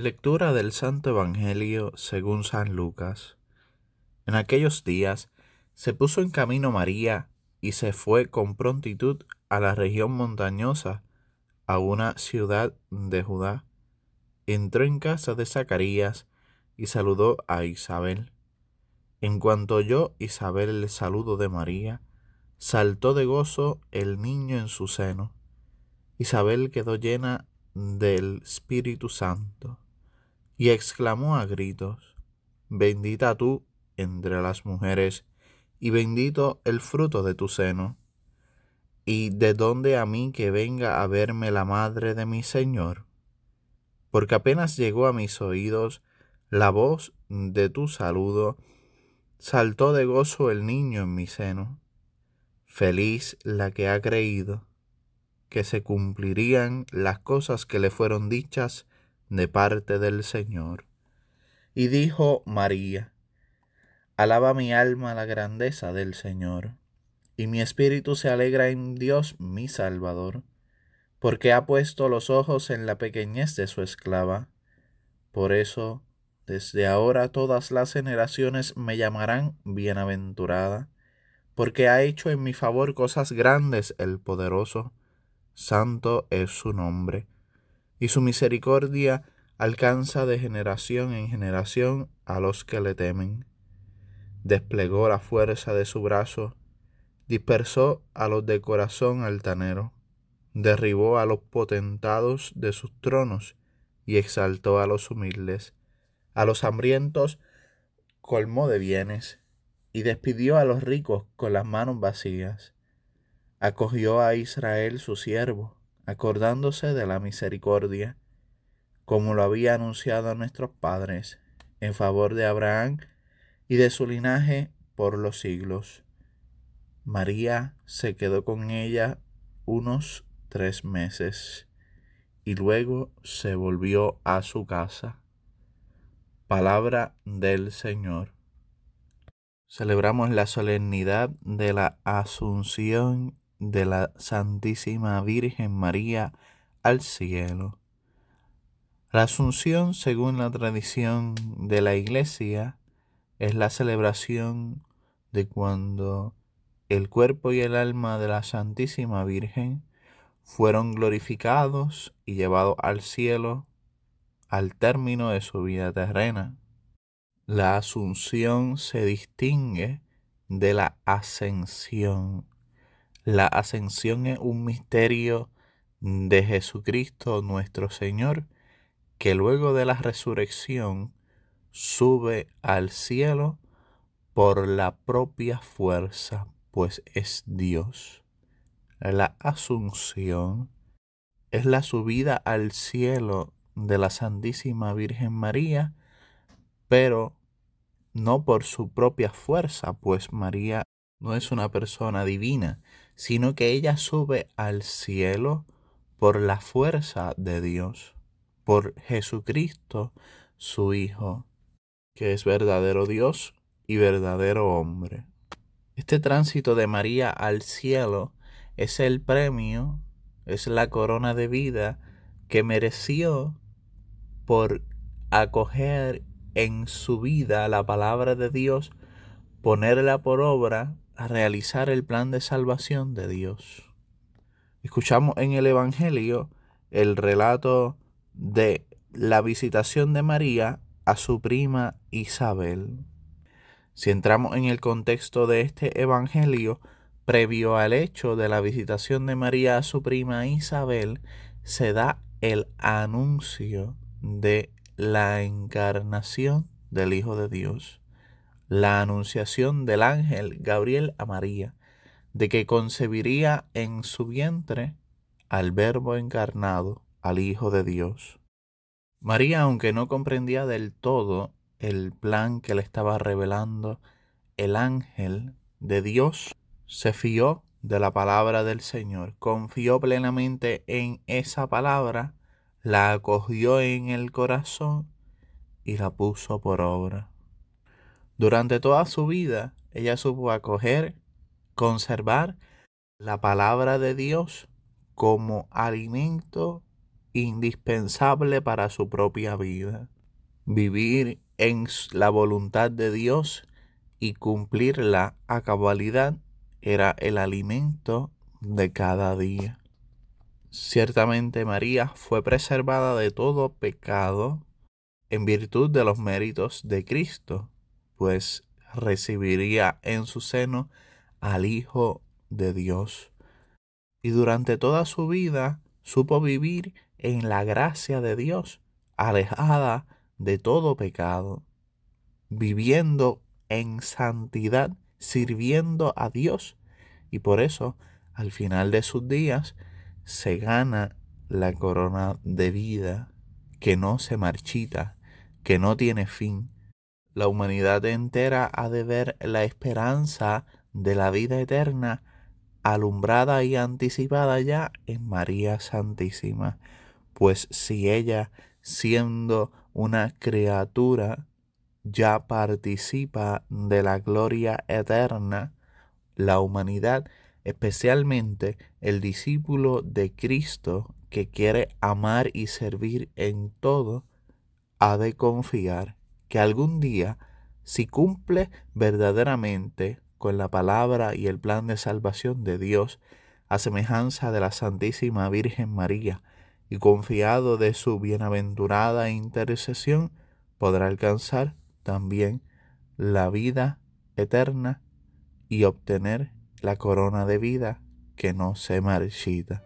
Lectura del Santo Evangelio según San Lucas. En aquellos días se puso en camino María y se fue con prontitud a la región montañosa, a una ciudad de Judá. Entró en casa de Zacarías y saludó a Isabel. En cuanto oyó Isabel el saludo de María, saltó de gozo el niño en su seno. Isabel quedó llena del Espíritu Santo y exclamó a gritos, Bendita tú entre las mujeres, y bendito el fruto de tu seno. ¿Y de dónde a mí que venga a verme la madre de mi Señor? Porque apenas llegó a mis oídos la voz de tu saludo, saltó de gozo el niño en mi seno. Feliz la que ha creído que se cumplirían las cosas que le fueron dichas de parte del Señor. Y dijo María, Alaba mi alma la grandeza del Señor, y mi espíritu se alegra en Dios mi Salvador, porque ha puesto los ojos en la pequeñez de su esclava. Por eso, desde ahora todas las generaciones me llamarán bienaventurada, porque ha hecho en mi favor cosas grandes el poderoso, santo es su nombre y su misericordia alcanza de generación en generación a los que le temen. Desplegó la fuerza de su brazo, dispersó a los de corazón altanero, derribó a los potentados de sus tronos y exaltó a los humildes. A los hambrientos colmó de bienes y despidió a los ricos con las manos vacías. Acogió a Israel su siervo acordándose de la misericordia, como lo había anunciado a nuestros padres, en favor de Abraham y de su linaje por los siglos. María se quedó con ella unos tres meses y luego se volvió a su casa. Palabra del Señor. Celebramos la solemnidad de la Asunción de la Santísima Virgen María al cielo. La Asunción, según la tradición de la Iglesia, es la celebración de cuando el cuerpo y el alma de la Santísima Virgen fueron glorificados y llevados al cielo al término de su vida terrena. La asunción se distingue de la ascensión la ascensión es un misterio de Jesucristo nuestro Señor, que luego de la resurrección sube al cielo por la propia fuerza, pues es Dios. La asunción es la subida al cielo de la Santísima Virgen María, pero no por su propia fuerza, pues María no es una persona divina, sino que ella sube al cielo por la fuerza de Dios, por Jesucristo, su Hijo, que es verdadero Dios y verdadero hombre. Este tránsito de María al cielo es el premio, es la corona de vida que mereció por acoger en su vida la palabra de Dios, ponerla por obra a realizar el plan de salvación de Dios. Escuchamos en el Evangelio el relato de la visitación de María a su prima Isabel. Si entramos en el contexto de este Evangelio, previo al hecho de la visitación de María a su prima Isabel, se da el anuncio de la encarnación del Hijo de Dios la anunciación del ángel Gabriel a María de que concebiría en su vientre al Verbo encarnado, al Hijo de Dios. María, aunque no comprendía del todo el plan que le estaba revelando el ángel de Dios, se fió de la palabra del Señor, confió plenamente en esa palabra, la acogió en el corazón y la puso por obra. Durante toda su vida, ella supo acoger, conservar la palabra de Dios como alimento indispensable para su propia vida. Vivir en la voluntad de Dios y cumplirla a cabalidad era el alimento de cada día. Ciertamente María fue preservada de todo pecado en virtud de los méritos de Cristo, pues recibiría en su seno al Hijo de Dios. Y durante toda su vida supo vivir en la gracia de Dios, alejada de todo pecado, viviendo en santidad, sirviendo a Dios. Y por eso, al final de sus días, se gana la corona de vida que no se marchita, que no tiene fin. La humanidad entera ha de ver la esperanza de la vida eterna alumbrada y anticipada ya en María Santísima, pues si ella, siendo una criatura, ya participa de la gloria eterna, la humanidad, especialmente el discípulo de Cristo que quiere amar y servir en todo, ha de confiar que algún día, si cumple verdaderamente con la palabra y el plan de salvación de Dios, a semejanza de la Santísima Virgen María, y confiado de su bienaventurada intercesión, podrá alcanzar también la vida eterna y obtener la corona de vida que no se marchita.